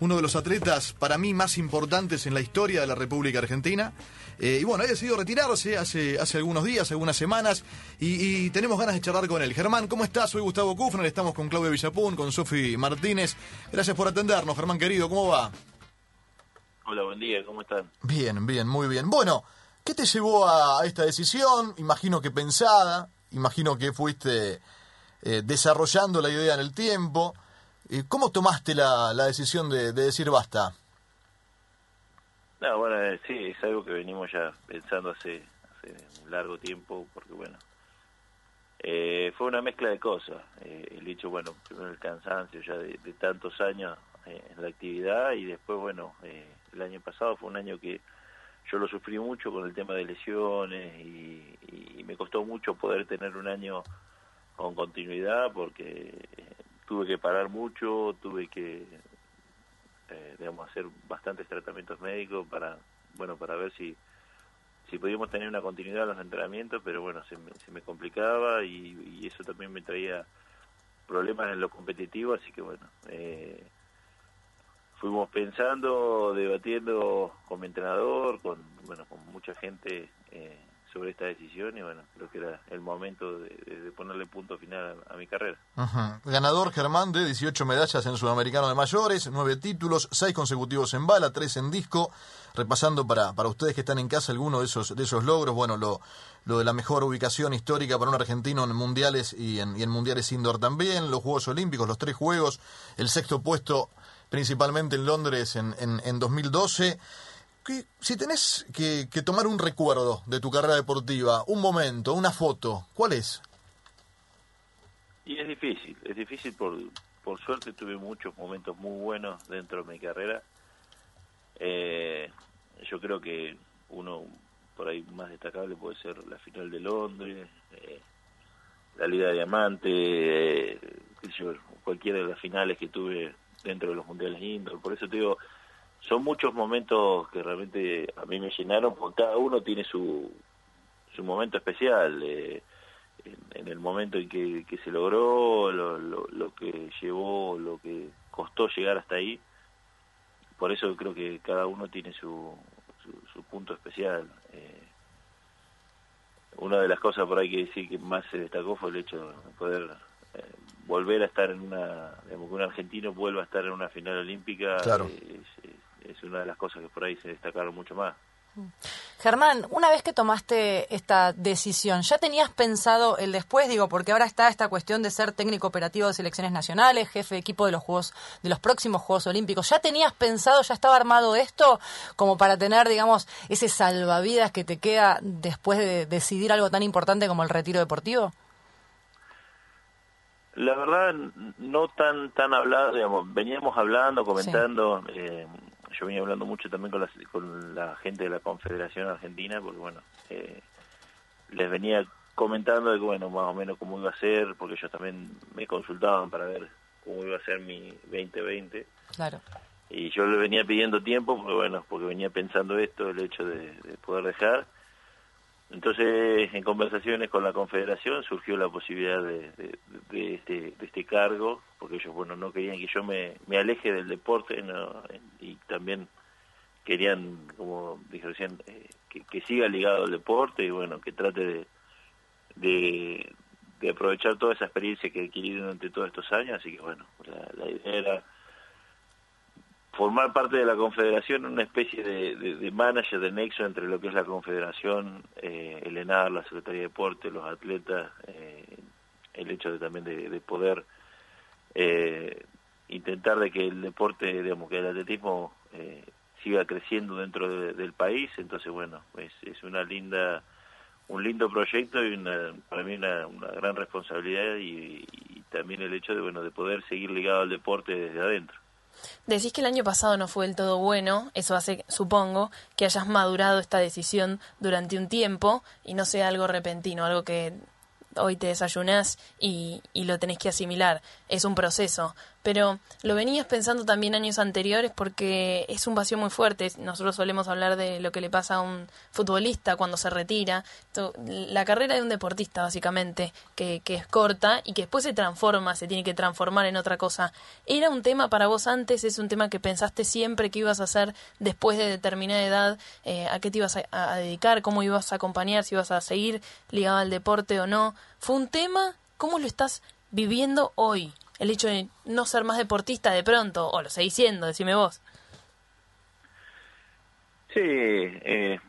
uno de los atletas para mí más importantes en la historia de la República Argentina. Eh, y bueno, ha decidido retirarse hace, hace algunos días, algunas semanas, y, y, tenemos ganas de charlar con él. Germán, ¿cómo estás? Soy Gustavo Kufner, estamos con Claudio Villapún, con Sofi Martínez. Gracias por atendernos, Germán querido, ¿cómo va? Hola, buen día, ¿cómo están? Bien, bien, muy bien. Bueno, ¿qué te llevó a esta decisión? Imagino que pensada, imagino que fuiste eh, desarrollando la idea en el tiempo. ¿Cómo tomaste la, la decisión de, de, decir basta? No, bueno, eh, sí, es algo que venimos ya pensando hace, hace un largo tiempo, porque bueno, eh, fue una mezcla de cosas. Eh, el hecho, bueno, primero el cansancio ya de, de tantos años eh, en la actividad y después, bueno, eh, el año pasado fue un año que yo lo sufrí mucho con el tema de lesiones y, y me costó mucho poder tener un año con continuidad porque eh, tuve que parar mucho, tuve que eh, digamos hacer bastantes tratamientos médicos para bueno para ver si si podíamos tener una continuidad en los entrenamientos, pero bueno, se me, se me complicaba y, y, eso también me traía problemas en lo competitivo, así que bueno, eh, fuimos pensando, debatiendo con mi entrenador, con bueno, con mucha gente eh, sobre esta decisión y bueno, creo que era el momento de, ponerle punto final a, mi carrera. Ganador Germán de 18 medallas en Sudamericano de Mayores, 9 títulos, 6 consecutivos en bala, 3 en disco. Repasando para, para ustedes que están en casa alguno de esos, de esos logros, bueno, lo, lo de la mejor ubicación histórica para un argentino en mundiales y en, y en mundiales indoor también, los Juegos Olímpicos, los tres Juegos, el sexto puesto principalmente en Londres en, en, en 2012. Que, si tenés que, que, tomar un recuerdo de tu carrera deportiva, un momento, una foto, ¿cuál es? Y es difícil, es difícil por, por suerte tuve muchos momentos muy buenos dentro de mi carrera. Eh, yo creo que uno por ahí más destacable puede ser la final de Londres, eh, la Liga de Diamante, eh, cualquiera de las finales que tuve dentro de los mundiales indoor. Por eso te digo, son muchos momentos que realmente a mí me llenaron, porque cada uno tiene su, su momento especial. Eh, en, en, el momento en que, que se logró, lo, lo, lo, que llevó, lo que costó llegar hasta ahí. Por eso creo que cada uno tiene su, su, su punto especial. Eh, una de las cosas por ahí que decir que más se destacó fue el hecho de poder eh, volver a estar en una, digamos, que un argentino vuelva a estar en una final olímpica. Claro. Es, es, una de las cosas que por ahí se destacaron mucho más. Germán, una vez que tomaste esta decisión, ¿ya tenías pensado el después? Digo, porque ahora está esta cuestión de ser técnico operativo de selecciones nacionales, jefe de equipo de los Juegos, de los próximos Juegos Olímpicos. ¿Ya tenías pensado, ya estaba armado esto como para tener, digamos, ese salvavidas que te queda después de decidir algo tan importante como el retiro deportivo? La verdad, no tan tan hablado, digamos, veníamos hablando, comentando. Sí. Eh, yo venía hablando mucho también con la, con la gente de la Confederación Argentina, porque bueno, eh, les venía comentando de que bueno, más o menos cómo iba a ser, porque ellos también me consultaban para ver cómo iba a ser mi 2020. Claro. Y yo les venía pidiendo tiempo, porque bueno, porque venía pensando esto, el hecho de, de poder dejar. Entonces, en conversaciones con la Confederación surgió la posibilidad de, este, de este cargo, porque ellos, bueno, no querían que yo me, aleje del deporte y también querían, como dije recién, eh, que, siga ligado al deporte y, bueno, que trate de aprovechar toda esa experiencia que he adquirido durante todos estos años. Así que, bueno, la, la idea era formar parte de la confederación, una especie de, de, de, manager de nexo entre lo que es la confederación, eh, el ENAR, la Secretaría de Deporte, los atletas, eh, el hecho de también de, de poder eh, intentar de que el deporte, digamos, que el atletismo eh, siga creciendo dentro de, del país, entonces bueno, es, es una linda un lindo proyecto y una, para mí una, una gran responsabilidad y, y también el hecho de bueno de poder seguir ligado al deporte desde adentro. Decís que el año pasado no fue del todo bueno, eso hace, supongo, que hayas madurado esta decisión durante un tiempo y no sea algo repentino, algo que hoy te desayunás y, y lo tenés que asimilar. Es un proceso. Pero lo venías pensando también años anteriores porque es un vacío muy fuerte. Nosotros solemos hablar de lo que le pasa a un futbolista cuando se retira. la carrera de un deportista, básicamente, que, que es corta y que después se transforma, se tiene que transformar en otra cosa. ¿Era un tema para vos antes? ¿Es un tema que pensaste siempre que ibas a hacer después de determinada edad? Eh, ¿A qué te ibas a, dedicar? ¿Cómo ibas a acompañar? ¿Si ibas a seguir ligado al deporte o no? ¿Fue un tema? ¿Cómo lo estás viviendo hoy? El hecho de no ser más deportista de pronto, o lo seguís siendo, decime vos. Sí, eh,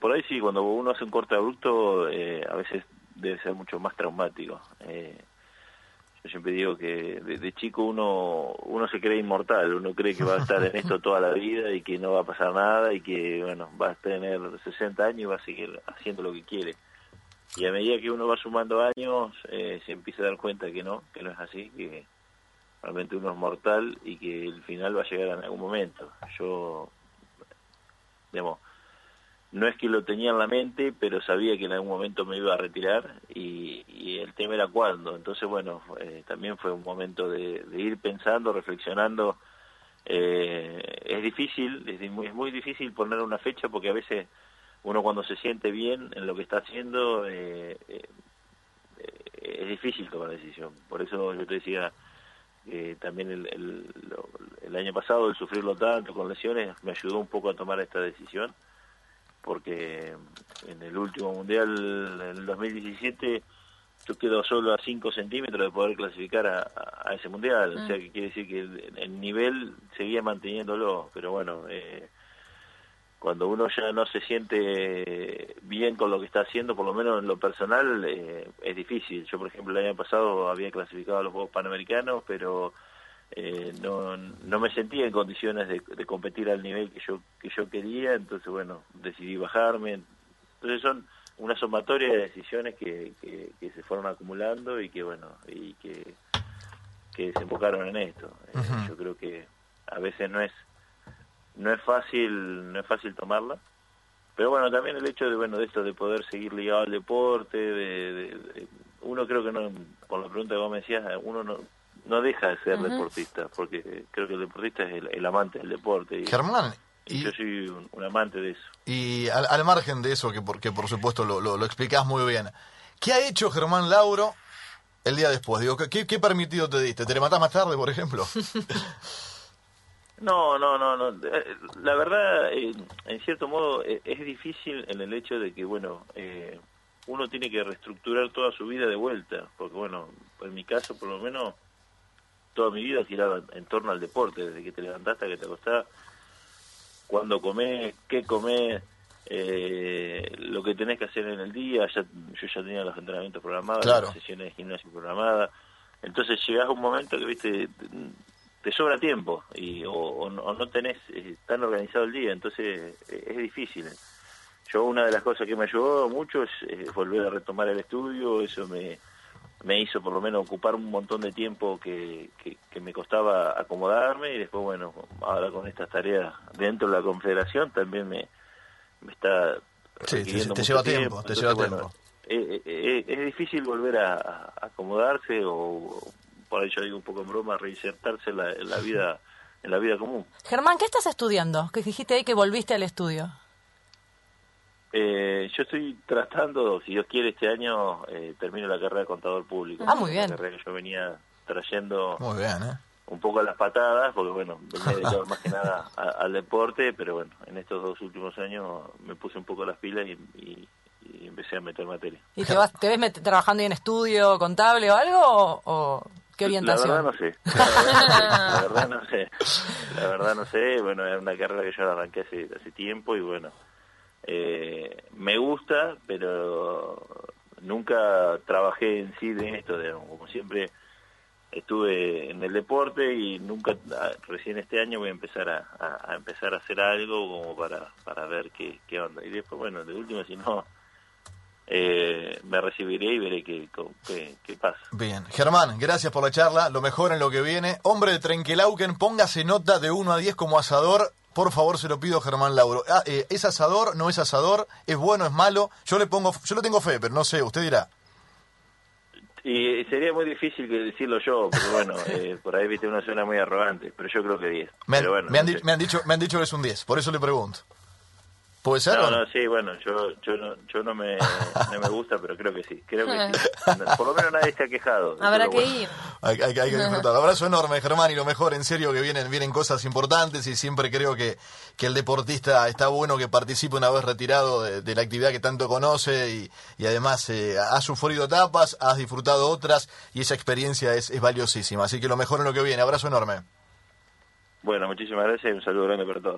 por ahí sí, cuando uno hace un corte abrupto, eh, a veces debe ser mucho más traumático. Eh, yo siempre digo que de, chico uno uno se cree inmortal, uno cree que va a estar en esto toda la vida y que no va a pasar nada y que, bueno, va a tener 60 años y va a seguir haciendo lo que quiere. Y a medida que uno va sumando años, se empieza a dar cuenta que no, que no es así, que realmente uno es mortal y que el final va a llegar en algún momento. Yo, digamos, no es que lo tenía en la mente, pero sabía que en algún momento me iba a retirar y, el tema era cuándo. Entonces, bueno, eh, también fue un momento de, ir pensando, reflexionando. Eh, es difícil, es muy, es muy difícil poner una fecha porque a veces uno cuando se siente bien en lo que está haciendo eh, es difícil tomar decisión. Por eso yo te decía, eh, también el, el, año pasado el sufrirlo tanto con lesiones me ayudó un poco a tomar esta decisión porque en el último mundial en el 2017 yo quedo solo a 5 centímetros de poder clasificar a, ese mundial o sea mm. que quiere decir que el, nivel seguía manteniéndolo pero bueno eh, cuando uno ya no se siente bien con lo que está haciendo, por lo menos en lo personal, eh, es difícil. Yo, por ejemplo, el año pasado había clasificado a los Juegos Panamericanos, pero eh, no, no me sentía en condiciones de, competir al nivel que yo, que yo quería, entonces, bueno, decidí bajarme. Entonces son una sumatoria de decisiones que, que, se fueron acumulando y que, bueno, y que, que desembocaron en esto. Eh, yo creo que a veces no es no es fácil no es fácil tomarla pero bueno también el hecho de bueno de esto de poder seguir ligado al deporte de, uno creo que no por la pregunta que vos me decías uno no no deja de ser deportista porque creo que el deportista es el, amante del deporte y, Germán y, yo soy un, amante de eso y al, margen de eso que porque por supuesto lo, lo, explicás muy bien ¿qué ha hecho Germán Lauro el día después digo ¿qué, qué permitido te diste? ¿te levantás más tarde por ejemplo? No, no, no, no. Eh, la verdad, eh, en cierto modo, eh, es difícil en el hecho de que, bueno, uno tiene que reestructurar toda su vida de vuelta, porque, bueno, en mi caso, por lo menos, toda mi vida giraba en torno al deporte, desde que te levantaste hasta que te acostás, cuando comés, qué comés, lo que tenés que hacer en el día, ya, yo ya tenía los entrenamientos programados, las sesiones de gimnasio programadas, entonces llegás a un momento que, viste, te sobra tiempo y o, no tenés eh, tan organizado el día, entonces eh, es difícil. Yo una de las cosas que me ayudó mucho es volver a retomar el estudio, eso me, me hizo por lo menos ocupar un montón de tiempo que, que, me costaba acomodarme y después, bueno, ahora con estas tareas dentro de la confederación también me, me está... Sí, te, lleva tiempo, te lleva tiempo. Eh, es difícil volver a acomodarse o por ahí yo digo un poco en broma, reinsertarse en la, vida en la vida común. Germán, ¿qué estás estudiando? Que dijiste ahí que volviste al estudio. Eh, yo estoy tratando, si Dios quiere, este año eh, termino la carrera de contador público. Ah, muy bien. La carrera que yo venía trayendo muy bien, ¿eh? un poco a las patadas, porque bueno, venía dedicado más que nada al deporte, pero bueno, en estos dos últimos años me puse un poco las pilas y, empecé a meter materia. ¿Y te, vas, te ves trabajando en estudio contable o algo? o ¿Qué orientación? La verdad no sé. La verdad, no sé. La verdad no sé. Bueno, es una carrera que yo arranqué hace, hace tiempo y bueno, eh, me gusta, pero nunca trabajé en sí de esto, como siempre estuve en el deporte y nunca, recién este año voy a empezar a, empezar a hacer algo como para, para ver qué, qué onda. Y después, bueno, de último, si no, eh, me recibiré y veré qué, qué, pasa. Bien, Germán, gracias por la charla, lo mejor en lo que viene. Hombre de Trenquelauken, póngase nota de 1 a 10 como asador. Por favor, se lo pido Germán Lauro. Ah, eh, ¿Es asador? ¿No es asador? ¿Es bueno? ¿Es malo? Yo le pongo, yo lo tengo fe, pero no sé, usted dirá. Y sería muy difícil que decirlo yo, pero bueno, eh, por ahí viste una zona muy arrogante, pero yo creo que 10. Me, bueno, me no me han dicho, me han dicho que es un 10, por eso le pregunto. ¿Puede ser? No, no? sí, bueno, yo, yo, no, yo no, me, no me gusta, pero creo que sí. Creo que sí. Por lo menos nadie se ha quejado. Habrá que bueno. ir. Hay, hay- hay que disfrutar. Abrazo enorme, Germán, y lo mejor, en serio, que vienen, vienen cosas importantes y siempre creo que, que el deportista está bueno que participe una vez retirado de, de la actividad que tanto conoce y, y además eh, has sufrido etapas, has disfrutado otras y esa experiencia es, es valiosísima. Así que lo mejor en lo que viene. Abrazo enorme. Bueno, muchísimas gracias y un saludo grande para todos.